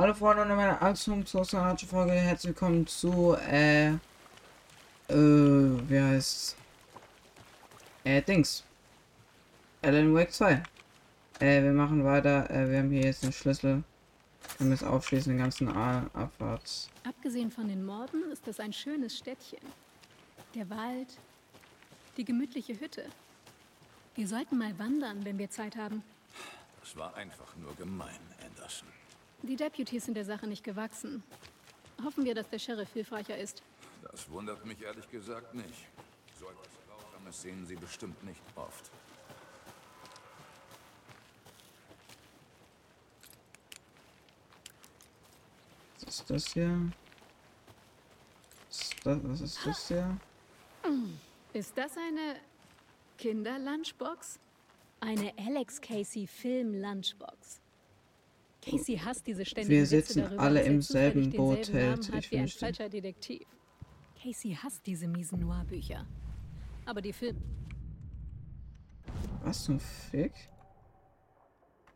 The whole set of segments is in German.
Hallo Freunde und meine Anzugungsfolge, Folge, herzlich willkommen zu, äh, äh, wie heißt Äh, Dings. Alan Wake 2. Äh, wir machen weiter, äh, wir haben hier jetzt den Schlüssel. Wir es aufschließen, den ganzen A Abfahrts. Abgesehen von den Morden ist das ein schönes Städtchen. Der Wald, die gemütliche Hütte. Wir sollten mal wandern, wenn wir Zeit haben. Das war einfach nur gemein, Anderson. Die Deputies sind der Sache nicht gewachsen. Hoffen wir, dass der Sheriff hilfreicher ist. Das wundert mich ehrlich gesagt nicht. So etwas Grausames sehen Sie bestimmt nicht oft. Was ist das hier? Was ist das, was ist das hier? Ist das eine Kinder-Lunchbox? Eine Alex Casey Film-Lunchbox. Casey hasst diese ständigen Wir sitzen darüber, alle im selben Boot, hat Ich wie ein falscher Detektiv. Casey hasst diese miesen Noir-Bücher. Aber die Film... Was zum Fick?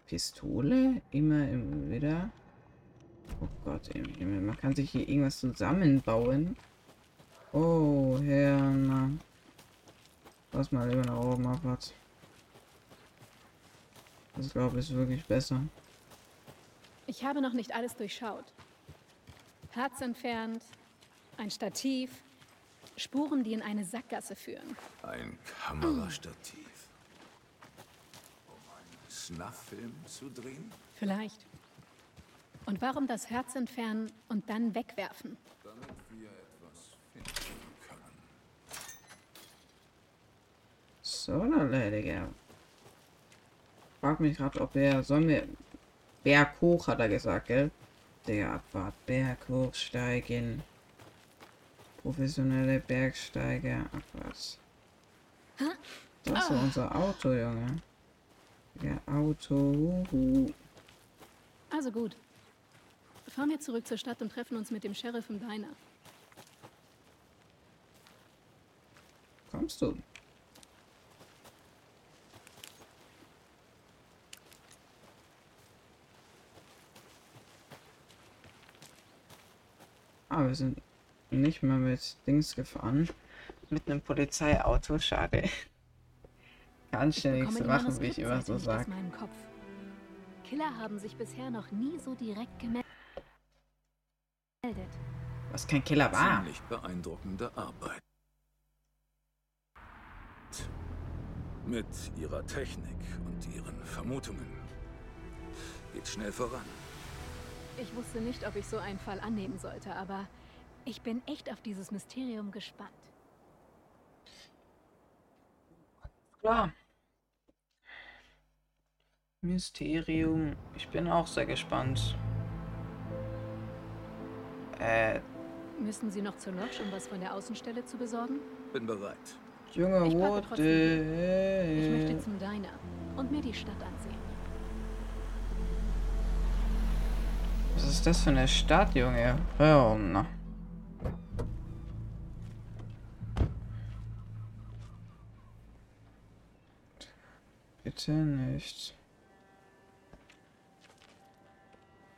Pistole? Immer im wieder? Oh Gott, im Himmel. Man kann sich hier irgendwas zusammenbauen. Oh, Herr, na. Lass mal lieber nach oben abwärts. Das glaube ich ist wirklich besser. Ich habe noch nicht alles durchschaut. Herz entfernt, ein Stativ, Spuren, die in eine Sackgasse führen. Ein Kamerastativ. Um einen Snuff-Film zu drehen? Vielleicht. Und warum das Herz entfernen und dann wegwerfen? Damit wir etwas finden können. So, dann Digga. Frag mich gerade, ob er. Sollen wir. Berg hoch, hat er gesagt, gell? Digga, Abfahrt. Berg hoch steigen. Professionelle Bergsteiger. Abwärts. Das ist unser Auto, Junge. Der Auto. Uhu. Also gut. Fahren wir zurück zur Stadt und treffen uns mit dem Sheriff im Diner. Kommst du? Ah, wir sind nicht mal mit Dings gefahren. Mit einem Polizeiauto, schade. Kannst du nichts machen, wie ich immer so nicht aus sag. meinem Kopf. Killer haben sich bisher noch nie so direkt gemeldet. Was kein Killer war. Ziemlich beeindruckende Arbeit. Mit ihrer Technik und ihren Vermutungen. Geht schnell voran. Ich wusste nicht, ob ich so einen Fall annehmen sollte, aber ich bin echt auf dieses Mysterium gespannt. Klar. Mysterium. Ich bin auch sehr gespannt. Äh, Müssen Sie noch zur Lodge, um was von der Außenstelle zu besorgen? Bin bereit. Junge, Ich Ich möchte zum Diner und mir die Stadt ansehen. Was ist das für eine Stadt, Junge? Hör na. Bitte nicht.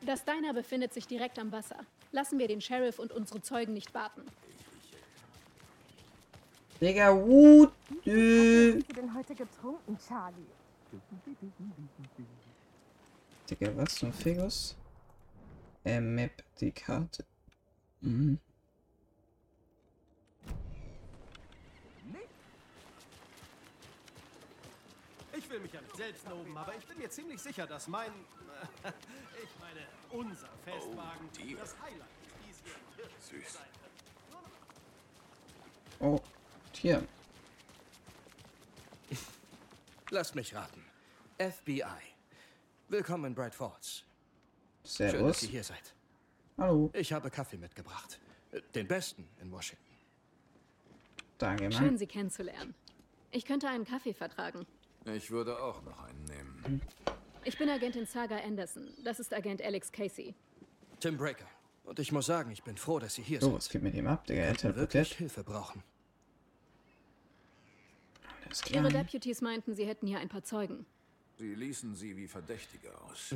Das Diner befindet sich direkt am Wasser. Lassen wir den Sheriff und unsere Zeugen nicht warten. Digga, what the... hast du denn heute getrunken, Charlie? Digga, was zum Figus? Äh, Map, die Karte. Mhm. Ich will mich ja nicht selbst loben, aber ich bin mir ziemlich sicher, dass mein, ich meine, unser Festwagen Oh, dear. das Highlight hier wirklich Süß. Oh, hier. Lasst mich raten. FBI. Willkommen in Bright Falls. Schön, dass Servus. ihr hier seid. Hallo. Ich habe Kaffee mitgebracht. Den besten in Washington. Danke, Schön, Mann. Sie kennenzulernen. Ich könnte einen Kaffee vertragen. Ich würde auch noch einen nehmen. Ich bin Agentin Saga Anderson. Das ist Agent Alex Casey. Tim Breaker. Und ich muss sagen, ich bin froh, dass Sie hier So, was sind. geht mit ihm ab, Digga? Er Wir wirklich. Hilfe brauchen. Alles Ihre. Deputies meinten, sie hätten hier ein paar Zeugen. Sie ließen sie wie Verdächtige aus.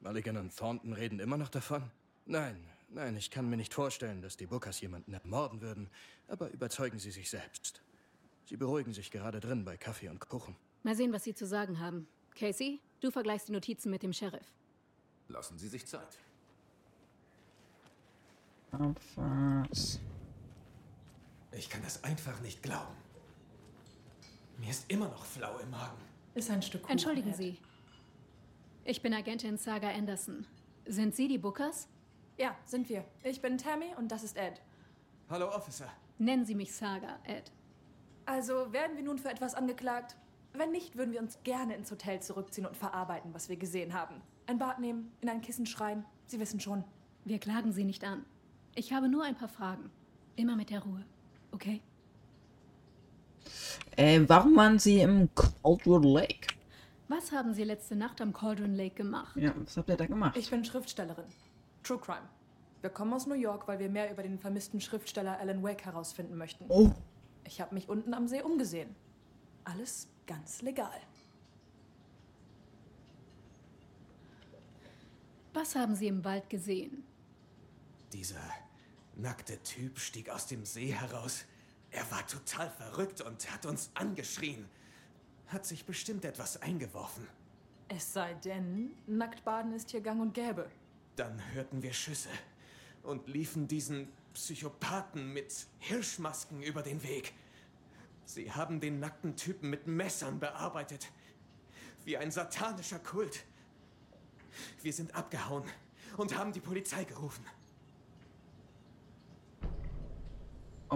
Mulligan und Thornton reden immer noch davon? Nein, nein, ich kann mir nicht vorstellen, dass die Bookers jemanden ermorden würden, aber überzeugen Sie sich selbst. Sie beruhigen sich gerade drin bei Kaffee und Kuchen. Mal sehen, was Sie zu sagen haben. Casey, du vergleichst die Notizen mit dem Sheriff. Lassen Sie sich Zeit. Ich kann das einfach nicht glauben. Mir ist immer noch flau im Magen. Ist ein Stück Kuchen, Entschuldigen. Sie. Ich bin Agentin Saga Anderson. Sind Sie die Bookers? Ja, sind wir. Ich bin Tammy und das ist Ed. Hallo, Officer. Nennen Sie mich Saga, Ed. Also werden wir nun für etwas angeklagt? Wenn nicht, würden wir uns gerne ins Hotel zurückziehen und verarbeiten, was wir gesehen haben. Ein Bad nehmen, in ein Kissen schreien. Sie wissen schon. Wir klagen Sie nicht an. Ich habe nur ein paar Fragen. Immer mit der Ruhe. Okay? Äh, warum waren sie im Coldwood Lake? Was haben Sie letzte Nacht am Cauldron Lake gemacht? Ja, was habt ihr da gemacht? Ich bin Schriftstellerin. True Crime. Wir kommen aus New York, weil wir mehr über den vermissten Schriftsteller Alan Wake herausfinden möchten. oh, Ich habe mich unten am See umgesehen. Alles ganz legal. Was haben Sie im Wald gesehen? Dieser nackte Typ stieg aus dem See heraus. Er war total verrückt und hat uns angeschrien. Hat sich bestimmt etwas eingeworfen. Es sei denn, Nacktbaden ist hier gang und gäbe. Dann hörten wir Schüsse und liefen diesen Psychopathen mit Hirschmasken über den Weg. Sie haben den nackten Typen mit Messern bearbeitet. Wie ein satanischer Kult. Wir sind abgehauen und haben die Polizei gerufen.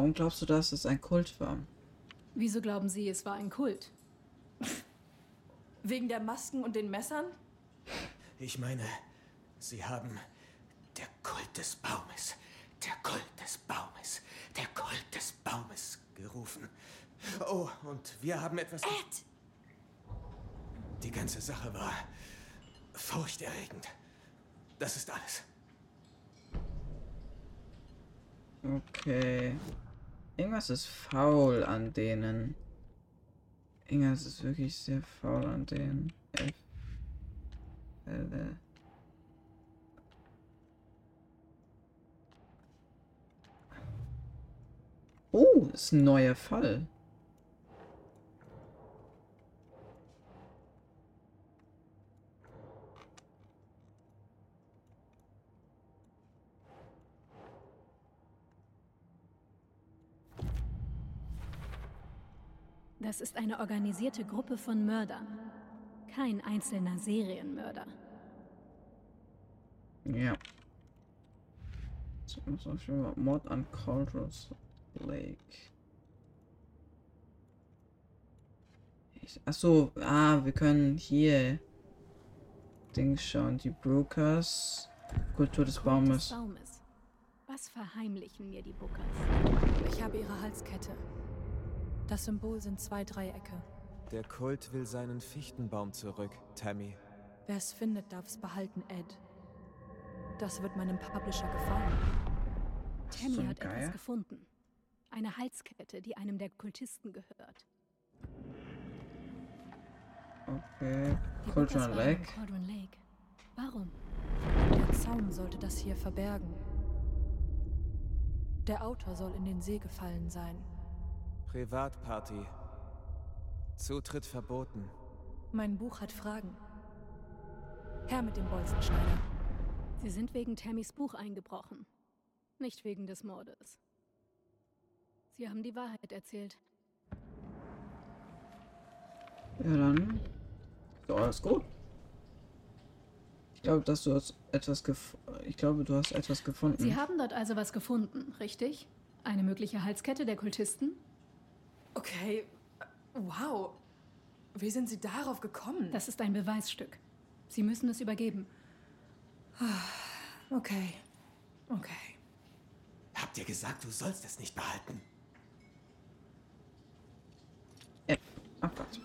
warum glaubst du, dass es ein Kult war? Wieso glauben Sie, es war ein Kult? Wegen der Masken und den Messern? Ich meine, sie haben der Kult des Baumes, der Kult des Baumes, der Kult des Baumes gerufen. Oh, und wir haben etwas. Ed! Die ganze Sache war furchterregend. Das ist alles. Okay. Irgendwas ist faul an denen. Irgendwas ist wirklich sehr faul an denen. F L Oh, ist ein neuer Fall. Das ist eine organisierte Gruppe von Mördern. Kein einzelner Serienmörder. Ja. So, mal Mord an Cauldrons Lake. Achso, ah, wir können hier Dings schauen. Die Brokers. Kultur des Baumes. Des Baumes. Was verheimlichen mir die Bookers? Ich habe ihre Halskette. Das Symbol sind zwei Dreiecke. Der Kult will seinen Fichtenbaum zurück, Tammy. Wer es findet, darf es behalten, Ed. Das wird meinem Publisher gefallen. Tammy So hat geil. etwas gefunden. Eine Halskette, die einem der Kultisten gehört. Okay. Im Lake. Cauldron Lake. Warum? Der Zaun sollte das hier verbergen. Der Autor soll in den See gefallen sein. Privatparty. Zutritt verboten. Mein Buch hat Fragen. Herr mit dem Bolzenschneider. Sie sind wegen Tammys Buch eingebrochen. Nicht wegen des Mordes. Sie haben die Wahrheit erzählt. Ja, dann. Ist doch alles gut. Ich glaube, dass du hast etwas gef Ich glaube, du hast etwas gefunden. Sie haben dort also was gefunden, richtig? Eine mögliche Halskette der Kultisten? Okay, wow. Wie sind Sie darauf gekommen? Das ist ein Beweisstück. Sie müssen es übergeben. okay. Okay. Habt ihr gesagt, du sollst es nicht behalten? F. Abfahrt.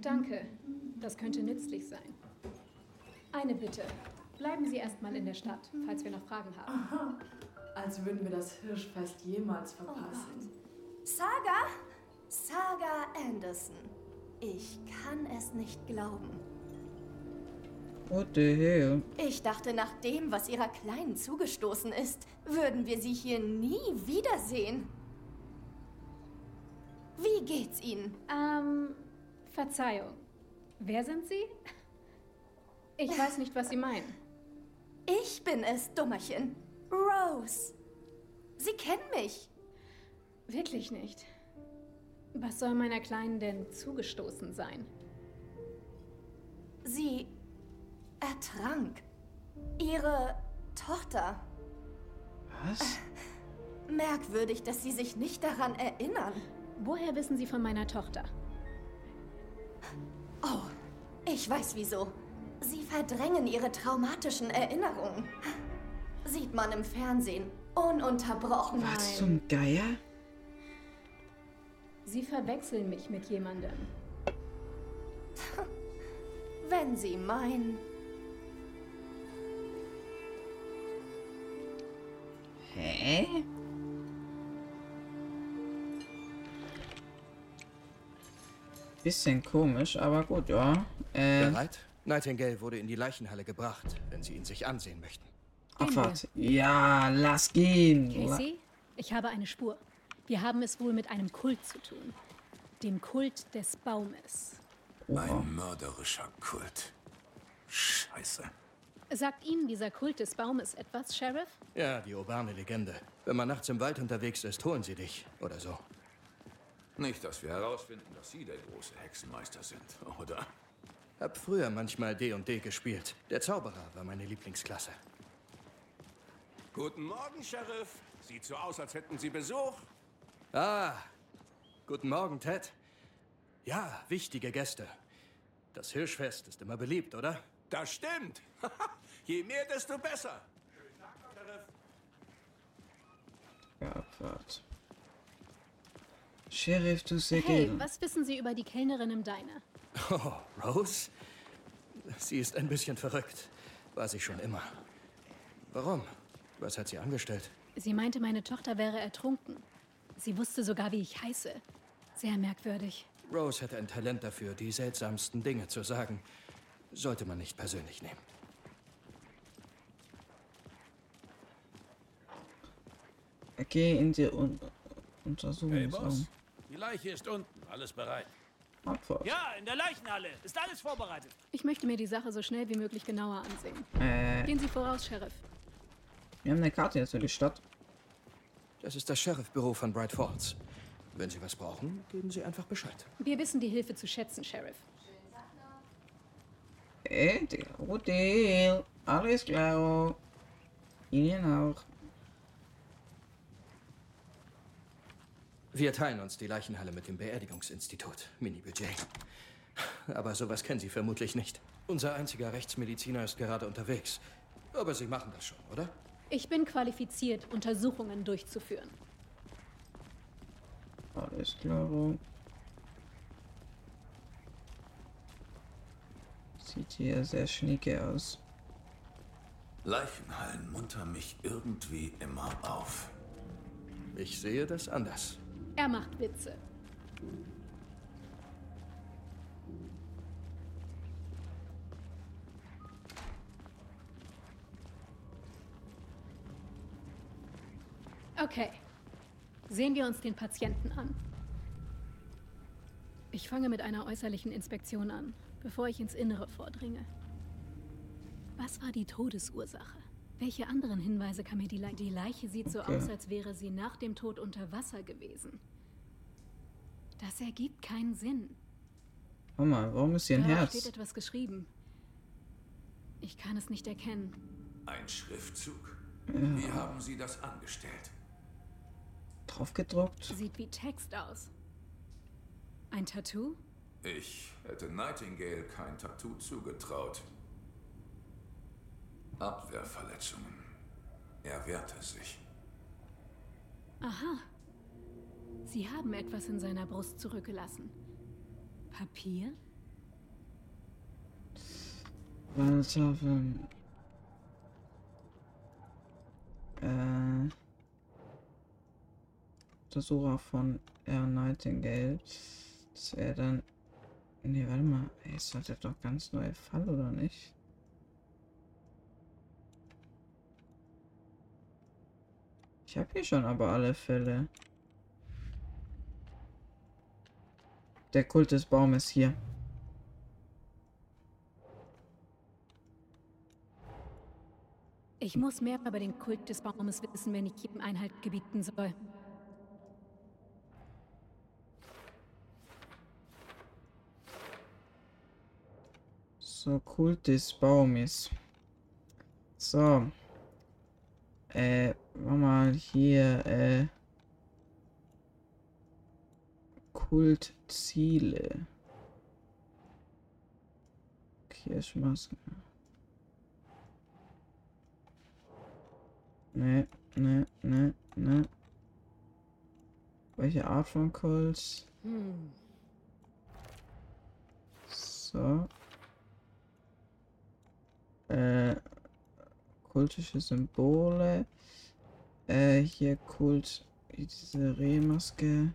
Danke. Das könnte nützlich sein. Eine Bitte. Bleiben Sie erstmal in der Stadt, falls wir noch Fragen haben. Als würden wir das Hirschfest jemals verpassen. Saga? Saga Anderson. Ich kann es nicht glauben. What the hell? Ich dachte, nach dem, was ihrer Kleinen zugestoßen ist, würden wir sie hier nie wiedersehen. Wie geht's Ihnen? Ähm, Verzeihung. Wer sind Sie? Ich weiß nicht, was Sie meinen. Ich bin es, Dummerchen. Rose. Sie kennen mich. Wirklich nicht. Was soll meiner Kleinen denn zugestoßen sein? Sie ertrank. Ihre Tochter. Was? Merkwürdig, dass Sie sich nicht daran erinnern. Woher wissen Sie von meiner Tochter? Oh, ich weiß wieso. Sie verdrängen Ihre traumatischen Erinnerungen. Sieht man im Fernsehen. Ununterbrochen. Was zum Geier? Sie verwechseln mich mit jemandem. Wenn Sie meinen. Hä? Bisschen komisch, aber gut, ja. Äh, Bereit? Nightingale wurde in die Leichenhalle gebracht, wenn Sie ihn sich ansehen möchten. Abfahrt. Ja, lass gehen. Casey, ich habe eine Spur. Wir haben es wohl mit einem Kult zu tun. Dem Kult des Baumes. Ein mörderischer Kult. Scheiße. Sagt Ihnen dieser Kult des Baumes etwas, Sheriff? Ja, die urbane Legende. Wenn man nachts im Wald unterwegs ist, holen sie dich. Oder so. Nicht, dass wir herausfinden, dass Sie der große Hexenmeister sind, oder? Hab früher manchmal D&D gespielt. Der Zauberer war meine Lieblingsklasse. Guten Morgen, Sheriff. Sieht so aus, als hätten Sie Besuch. Ah, guten Morgen, Ted. Ja, wichtige Gäste. Das Hirschfest ist immer beliebt, oder? Das stimmt. Je mehr, desto besser. Ja, Abfahrt. Sheriff, du Hey, was wissen Sie über die Kellnerin im Diner? Oh, Rose? Sie ist ein bisschen verrückt. War sie schon immer. Warum? Was hat sie angestellt? Sie meinte, meine Tochter wäre ertrunken. Sie wusste sogar, wie ich heiße. Sehr merkwürdig. Rose hätte ein Talent dafür, die seltsamsten Dinge zu sagen. Sollte man nicht persönlich nehmen. Geh in die Un Hey, Untersuchungsraum. Boss. Die Leiche ist unten. Alles bereit. Abfahrt. Ja, in der Leichenhalle. Ist alles vorbereitet. Ich möchte mir die Sache so schnell wie möglich genauer ansehen. Äh, Gehen Sie voraus, Sheriff. wir haben eine Karte jetzt für die Stadt. Das ist das Sheriffbüro von Bright Falls. Wenn Sie was brauchen, geben Sie einfach Bescheid. Wir wissen die Hilfe zu schätzen, Sheriff. Deal. Alles klar. Ihnen auch. Wir teilen uns die Leichenhalle mit dem Beerdigungsinstitut. Mini-Budget. Aber sowas kennen Sie vermutlich nicht. Unser einziger Rechtsmediziner ist gerade unterwegs. Aber Sie machen das schon, oder? Ich bin qualifiziert, Untersuchungen durchzuführen. Alles klar. Sieht hier sehr schnieke aus. Leichenhallen muntern mich irgendwie immer auf. Ich sehe das anders. Er macht Witze. Okay. Sehen wir uns den Patienten an. Ich fange mit einer äußerlichen Inspektion an, bevor ich ins Innere vordringe. Was war die Todesursache? Welche anderen Hinweise kann mir die Leiche? Die Leiche sieht so Okay. aus, als wäre sie nach dem Tod unter Wasser gewesen. Das ergibt keinen Sinn. Warte mal, warum ist hier ein Darauf steht Herz? etwas geschrieben. Ich kann es nicht erkennen. Ein Schriftzug? Wie haben Sie das angestellt? Draufgedruckt? Sieht wie Text aus. Ein Tattoo? Ich hätte Nightingale kein Tattoo zugetraut. Abwehrverletzungen. Er wehrte sich. Aha. Sie haben etwas in seiner Brust zurückgelassen. Papier? Waltafel. Äh. Untersucher von R. Nightingale. Das wäre dann. Ne, warte mal. Ey, ist das doch ganz neuer Fall, oder nicht? Ich habe hier schon aber alle Fälle. Der Kult des Baumes hier. Ich muss mehr über den Kult des Baumes wissen, wenn ich jedem Einhalt gebieten soll. So, Kult des Baumes. So. Äh, mal hier, äh. Kultziele. Kirschmaske. Ne, ne, ne, ne. Welche Art von Kult? Hm. So. Äh, kultische Symbole. Äh, hier Kult, diese Rehmaske.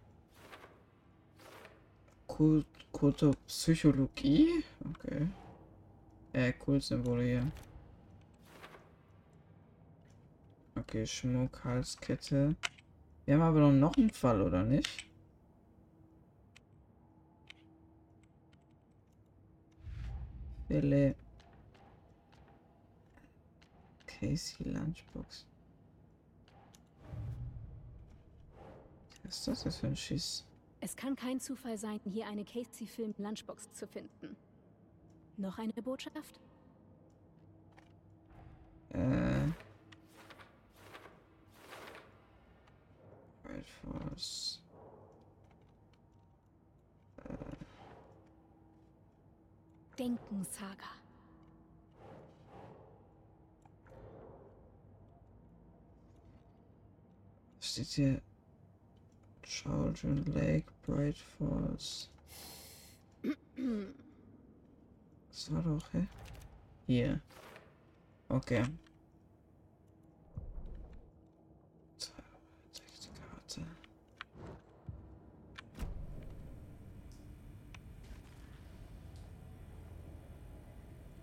Kult, Kultopsychologie. Okay. Äh, Kultsymbole hier. Okay, Schmuck, Halskette. Wir haben aber noch einen Fall, oder nicht? Wille. Casey Lunchbox. Was ist das für ein Schiss? Es kann kein Zufall sein, hier eine Casey-Film-Lunchbox zu finden. Noch eine Botschaft? Äh. Right Force. Denken, Saga. Steht hier Children Lake, Bright Falls. Das war doch, hä? Hier. Okay. Textkarte.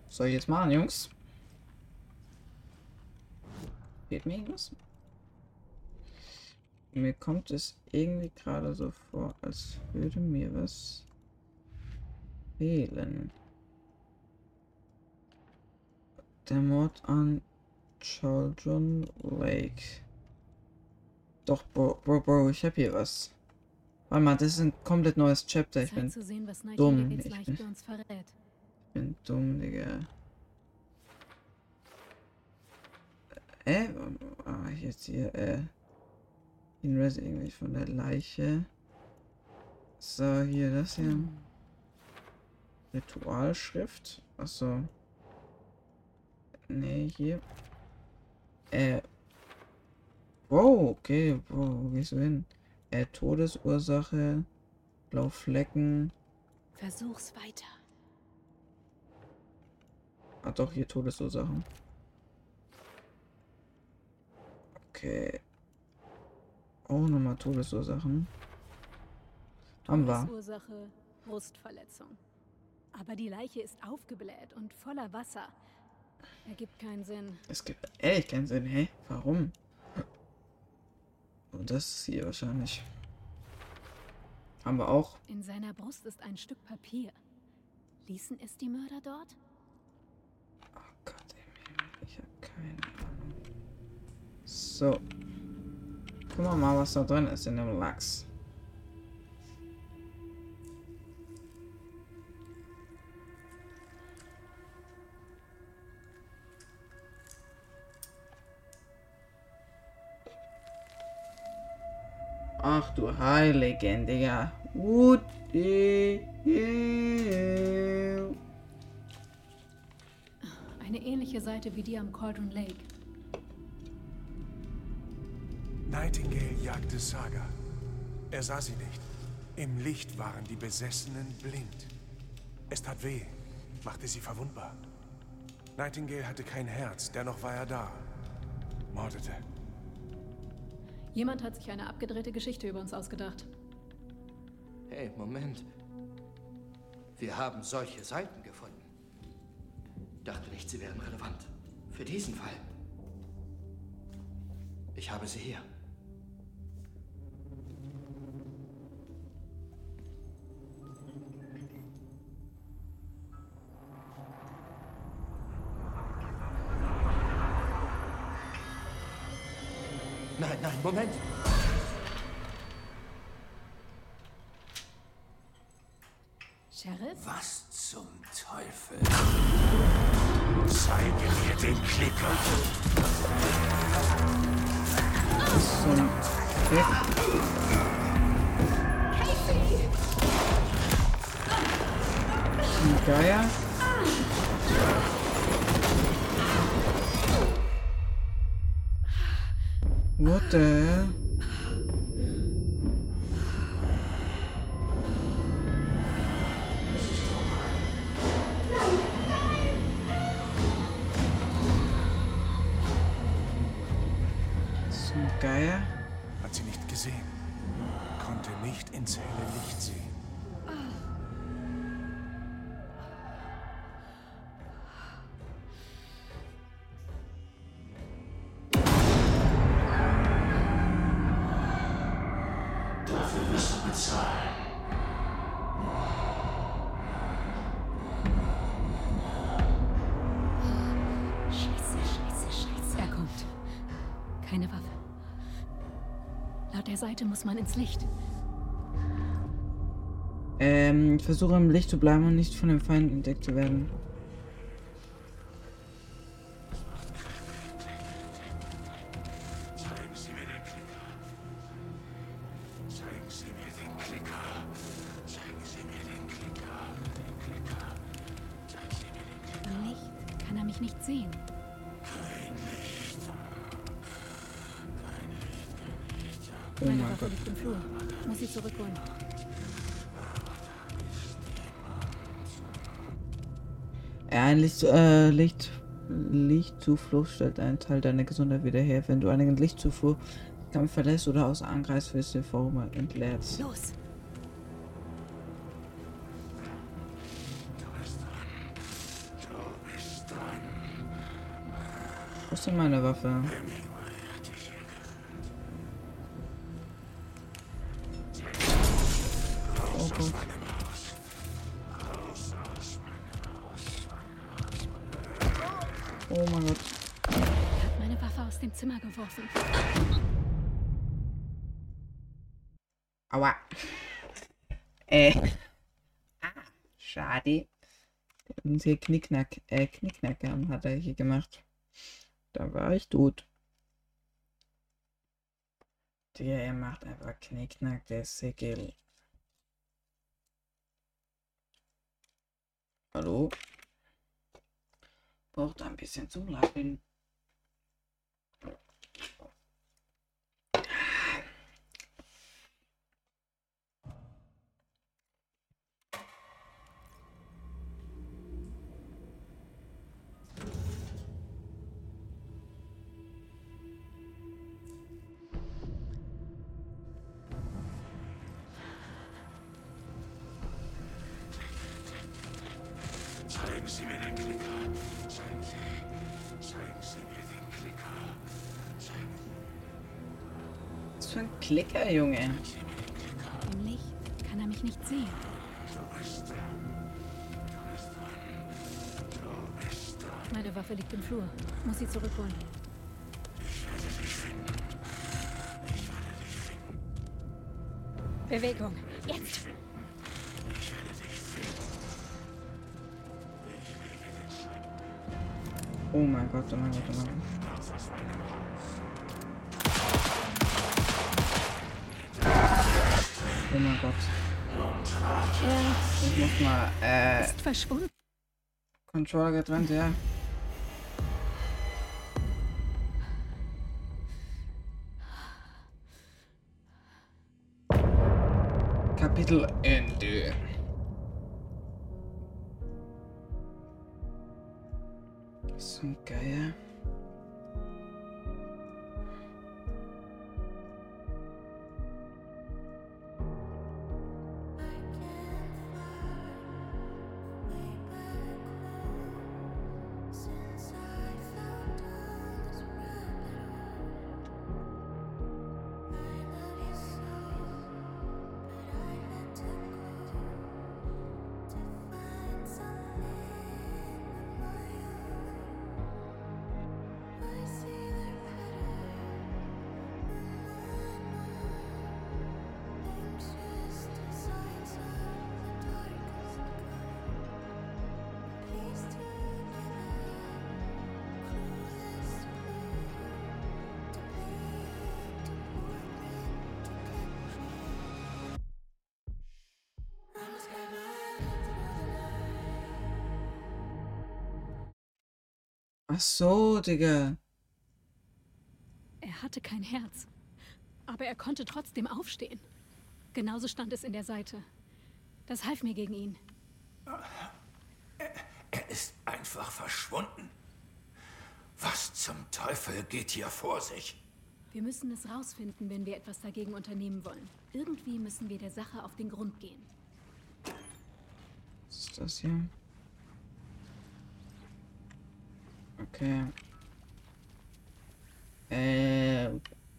Soll ich jetzt machen, Jungs? Geht mir irgendwas? Mir kommt es irgendwie gerade so vor, als würde mir was fehlen. Der Mord an Children Lake. Doch, Bro, Bro, Bro, ich hab hier was. Warte mal, das ist ein komplett neues Chapter. Ich bin sehen, dumm. Ich bin, ich bin dumm, Digga. Äh, ah, jetzt hier, äh. Hinweis irgendwie von der Leiche. So, hier, das hier. Hm. Ritualschrift. Achso. Nee, hier. Äh. Wow, okay. Wo, wo gehst du hin? Äh, Todesursache. Blauflecken. Versuch's weiter. Ah, doch, hier Todesursachen. Okay. Oh, nochmal Todesursachen. Haben wir. Ursache Brustverletzung. Aber die Leiche ist aufgebläht und voller Wasser. Ergibt keinen Sinn. Es gibt ehrlich keinen Sinn. Hä? Warum? Und das hier wahrscheinlich. Haben wir auch. In seiner Brust ist ein Stück Papier. Ließen es die Mörder dort? Oh Gott, ich habe keine Ahnung. So. Gucken wir mal, was da drin ist in dem Lachs. Ach du Heiligen, Digga. What? Eine ähnliche Seite wie die am Cauldron Lake. Nightingale jagte Saga. Er sah sie nicht. Im Licht waren die Besessenen blind. Es tat weh, machte sie verwundbar. Nightingale hatte kein Herz, dennoch war er da. Mordete. Jemand hat sich eine abgedrehte Geschichte über uns ausgedacht. Hey, Moment. Wir haben solche Seiten gefunden. Dachte nicht, sie wären relevant. Für diesen Fall. Ich habe sie hier. Nein, Moment. Sheriff? Was zum Teufel? Zeige mir den Klicker. So ein Klick. Ein Geier. What the hell? Geier. Hat sie nicht gesehen. Konnte nicht ins helle Licht sehen. Man ins Licht. Ähm, versuche im Licht zu bleiben und nicht von dem Feind entdeckt zu werden. Ein Licht, äh, Licht, Lichtzufluss stellt einen Teil deiner Gesundheit wieder her. Wenn du eine Lichtzufuhr Kampf verlässt oder aus Angreifs wirst du vorher entleert. Los! Wo ist denn meine Waffe? Geworfen. Aua. Äh. Ah, schade. Unsere Knickknack, äh, Knickknacker hat er hier gemacht. Da war ich tot. Der er macht einfach Knickknack, der Segel. Hallo? Braucht ein bisschen zum Lachen. Was für ein Klicker, Junge. Im Licht kann er mich nicht sehen. Meine Waffe liegt im Flur. Muss sie zurückholen. Bewegung. Jetzt! Oh mein Gott, oh mein Gott, oh mein Gott. Oh mein Gott. Ich muss mal, äh, ist verschwunden. Controller getrennt, ja. Kapitel Ende. Ein Geier. Ach so, Digga. Er hatte kein Herz. Aber er konnte trotzdem aufstehen. Genauso stand es in der Seite. Das half mir gegen ihn. Er ist einfach verschwunden. Was zum Teufel geht hier vor sich? Wir müssen es rausfinden, wenn wir etwas dagegen unternehmen wollen. Irgendwie müssen wir der Sache auf den Grund gehen. Was ist das hier? Okay. Äh,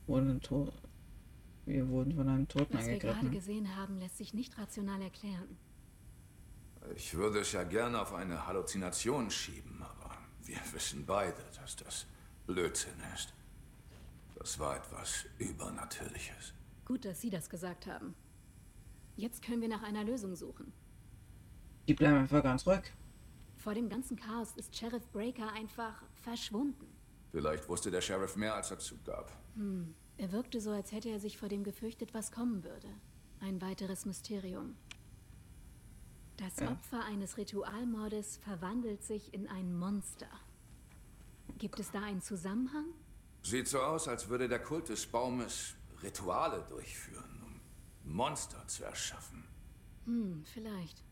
wurden tot. Wir wurden von einem Toten Was wir gerade angegriffen. gesehen haben, lässt sich nicht rational erklären. Ich würde es ja gerne auf eine Halluzination schieben, aber wir wissen beide, dass das Blödsinn ist. Das war etwas Übernatürliches. Gut, dass Sie das gesagt haben. Jetzt können wir nach einer Lösung suchen. Die bleiben einfach ganz ruhig. Vor dem ganzen Chaos ist Sheriff Breaker einfach verschwunden. Vielleicht wusste der Sheriff mehr, als er zugab. Hm. Er wirkte so, als hätte er sich vor dem gefürchtet, was kommen würde. Ein weiteres Mysterium. Das Ja. Opfer eines Ritualmordes verwandelt sich in ein Monster. Gibt es da einen Zusammenhang? Sieht so aus, als würde der Kult des Baumes Rituale durchführen, um Monster zu erschaffen. Hm, vielleicht.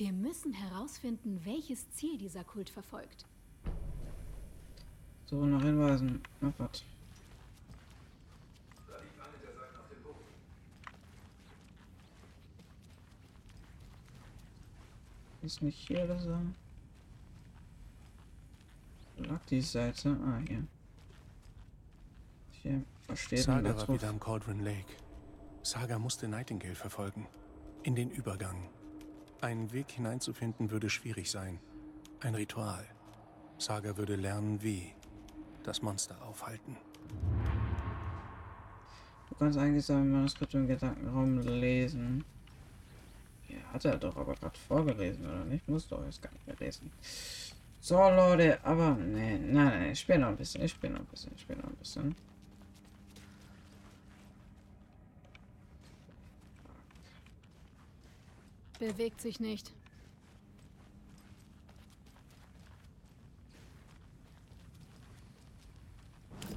Wir müssen herausfinden, welches Ziel dieser Kult verfolgt. So, nach Hinweisen. Ach, was. Ist nicht hier das er? Lag die Seite? Ah, hier. Hier versteht man Saga war wieder am Cauldron Lake. Saga musste Nightingale verfolgen. In den Übergang. Einen Weg hineinzufinden würde schwierig sein. Ein Ritual. Saga würde lernen, wie. Das Monster aufhalten. Du kannst eigentlich sein Manuskript im Gedankenraum lesen. Ja, hat er doch aber gerade vorgelesen, oder nicht? Muss doch jetzt gar nicht mehr lesen. So, Leute, aber nee, nein, nein, ich spiele noch ein bisschen, ich spiele noch ein bisschen, ich spiele noch ein bisschen. Bewegt sich nicht.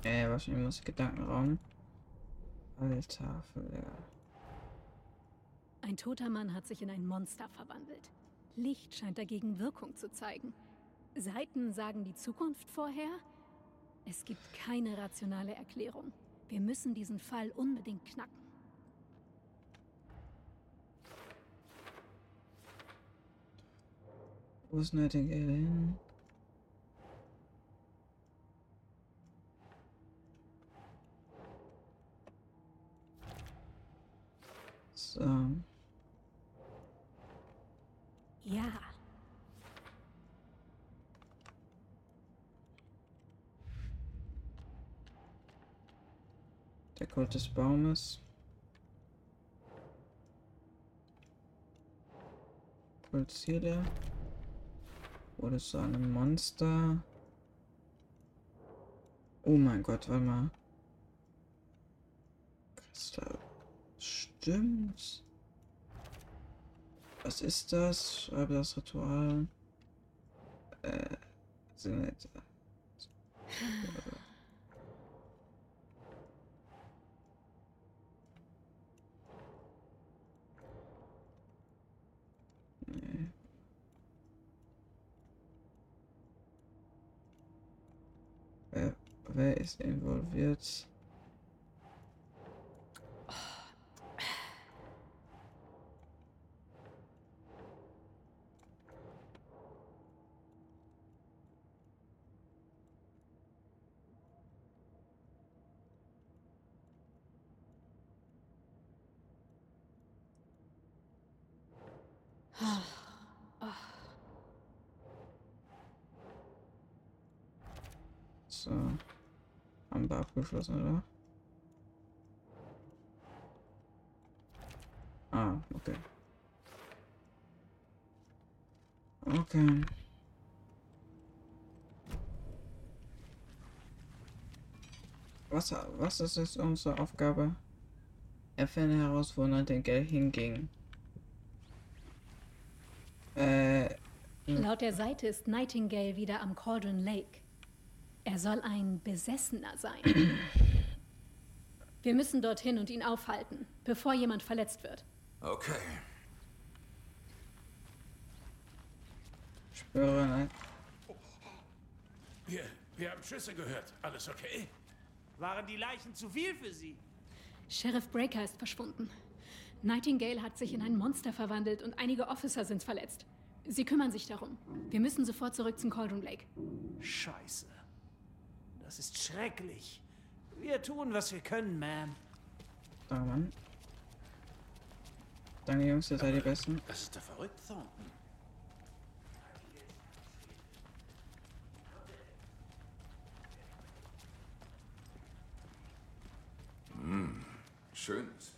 Äh, wahrscheinlich muss ich Gedankenraum. Alter, ja. Ein toter Mann hat sich in ein Monster verwandelt. Licht scheint dagegen Wirkung zu zeigen. Seiten sagen die Zukunft vorher? Es gibt keine rationale Erklärung. Wir müssen diesen Fall unbedingt knacken. Wo ist Nightingale hin? So. Ja, Der Kult des Baumes. Kultziele. Wurde zu einem Monster. Oh mein Gott, warte mal. Christa. Stimmt. Was ist das? Schreibe das Ritual. Äh. Sinne. Nee. Wer, wer ist involviert? So. Haben abgeschlossen, oder? Ah, okay. Okay. Was, was ist jetzt unsere Aufgabe? Erfinde heraus, wo Nightingale hinging. Äh, laut der Seite ist Nightingale wieder am Cauldron Lake. Er soll ein Besessener sein. Wir müssen dorthin und ihn aufhalten, bevor jemand verletzt wird. Okay. Spüre, ne? Wir, wir haben Schüsse gehört. Alles okay? Waren die Leichen zu viel für Sie? Sheriff Breaker ist verschwunden. Nightingale hat sich in ein Monster verwandelt und einige Officer sind verletzt. Sie kümmern sich darum. Wir müssen sofort zurück zum Cauldron Lake. Scheiße. Das ist schrecklich. Wir tun, was wir können, Ma'am. Da, Mann. Danke, Jungs, ihr seid die Besten. Das ist doch verrückt, Thornton. Hm, schönes.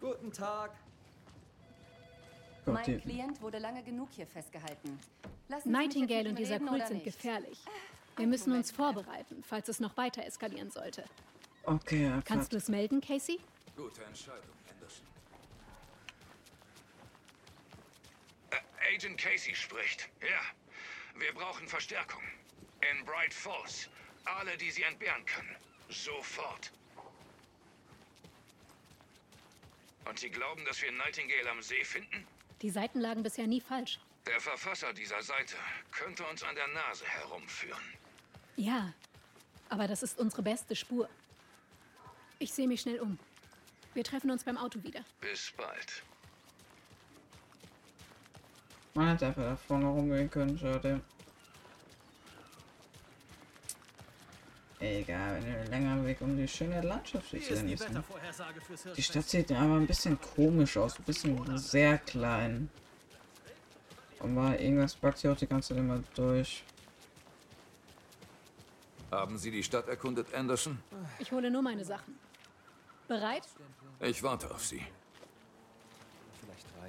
Guten Tag. Gott, Mein die- Klient wurde lange genug hier festgehalten. Lassen Nightingale und dieser Kult sind gefährlich. Wir müssen uns vorbereiten, falls es noch weiter eskalieren sollte. Okay, ja, Kannst du es melden, Casey? Gute Entscheidung, Anderson. Äh, Agent Casey spricht. Ja, wir brauchen Verstärkung. In Bright Falls. Alle, die sie entbehren können. Sofort. Und Sie glauben, dass wir Nightingale am See finden? Die Seiten lagen bisher nie falsch. Der Verfasser dieser Seite könnte uns an der Nase herumführen. Ja, aber das ist unsere beste Spur. Ich sehe mich schnell um. Wir treffen uns beim Auto wieder. Bis bald. Man hätte einfach da vorne rumgehen können, schade. Egal, wenn ihr länger Weg um die schöne Landschaft zu sehen die ist. Ne? Die. Stadt sieht aber ein bisschen komisch aus, ein bisschen sehr klein. Aber irgendwas backt hier auch die ganze Zeit immer durch. Haben Sie die Stadt erkundet, Anderson? Ich hole nur meine Sachen. Bereit? Ich warte auf Sie. Vielleicht drei.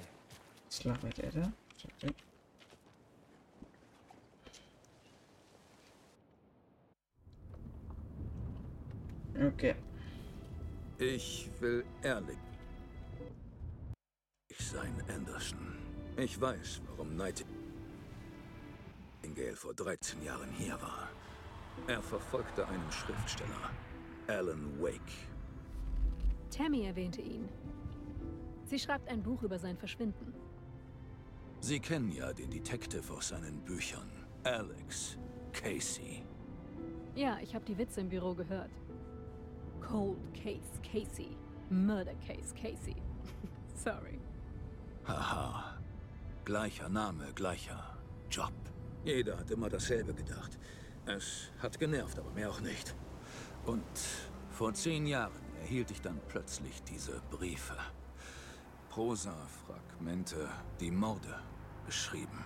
Was labert er da? Okay. Ich will ehrlich sein, Anderson. Ich weiß, warum Nightingale vor 13 Jahren hier war. Er verfolgte einen Schriftsteller, Alan Wake. Tammy erwähnte ihn. Sie schreibt ein Buch über sein Verschwinden. Sie kennen ja den Detective aus seinen Büchern, Alex Casey. Ja, ich habe die Witze im Büro gehört. Cold Case Casey. Murder Case Casey. Sorry. Haha. Gleicher Name, gleicher Job. Jeder hat immer dasselbe gedacht. Es hat genervt, aber mehr auch nicht. Und vor zehn Jahren erhielt ich dann plötzlich diese Briefe. Prosa-Fragmente, die Morde beschrieben.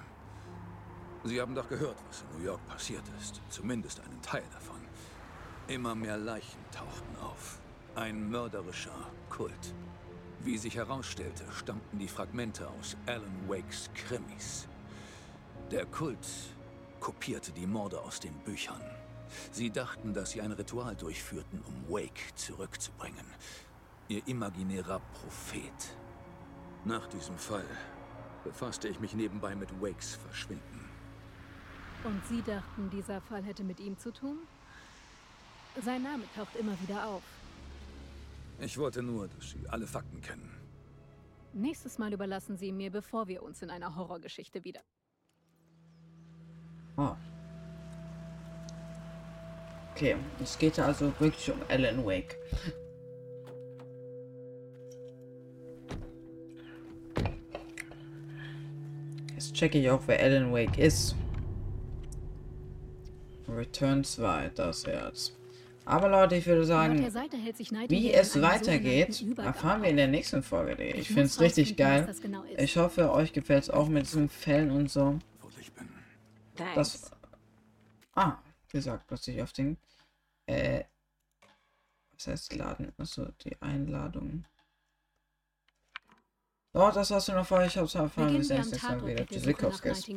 Sie haben doch gehört, was in New York passiert ist. Zumindest einen Teil davon. Immer mehr Leichen tauchten auf. Ein mörderischer Kult. Wie sich herausstellte, stammten die Fragmente aus Alan Wakes Krimis. Der Kult kopierte die Morde aus den Büchern. Sie dachten, dass sie ein Ritual durchführten, um Wake zurückzubringen. Ihr imaginärer Prophet. Nach diesem Fall befasste ich mich nebenbei mit Wakes Verschwinden. Und Sie dachten, dieser Fall hätte mit ihm zu tun? Sein Name taucht immer wieder auf. Ich wollte nur, dass Sie alle Fakten kennen. Nächstes Mal überlassen Sie mir, bevor wir uns in einer Horrorgeschichte wieder. Oh. Okay, es geht also wirklich um Alan Wake. Jetzt checke ich auch, wer Alan Wake ist. Return 2, das Herz. Aber Leute, ich würde sagen, wie es weitergeht, erfahren wir in der nächsten Folge. Ich Ich finde es richtig geil. genau. Ich hoffe, euch gefällt es auch mit diesen Fällen und so. Das. Ah, gesagt, plötzlich auf den. Äh. Was heißt laden? Achso, die Einladung. So, das war's noch euch. Ich hab's erfahren. Wir Beginnen sehen wir uns am nächstes Mal wieder. mit der Tschüssi,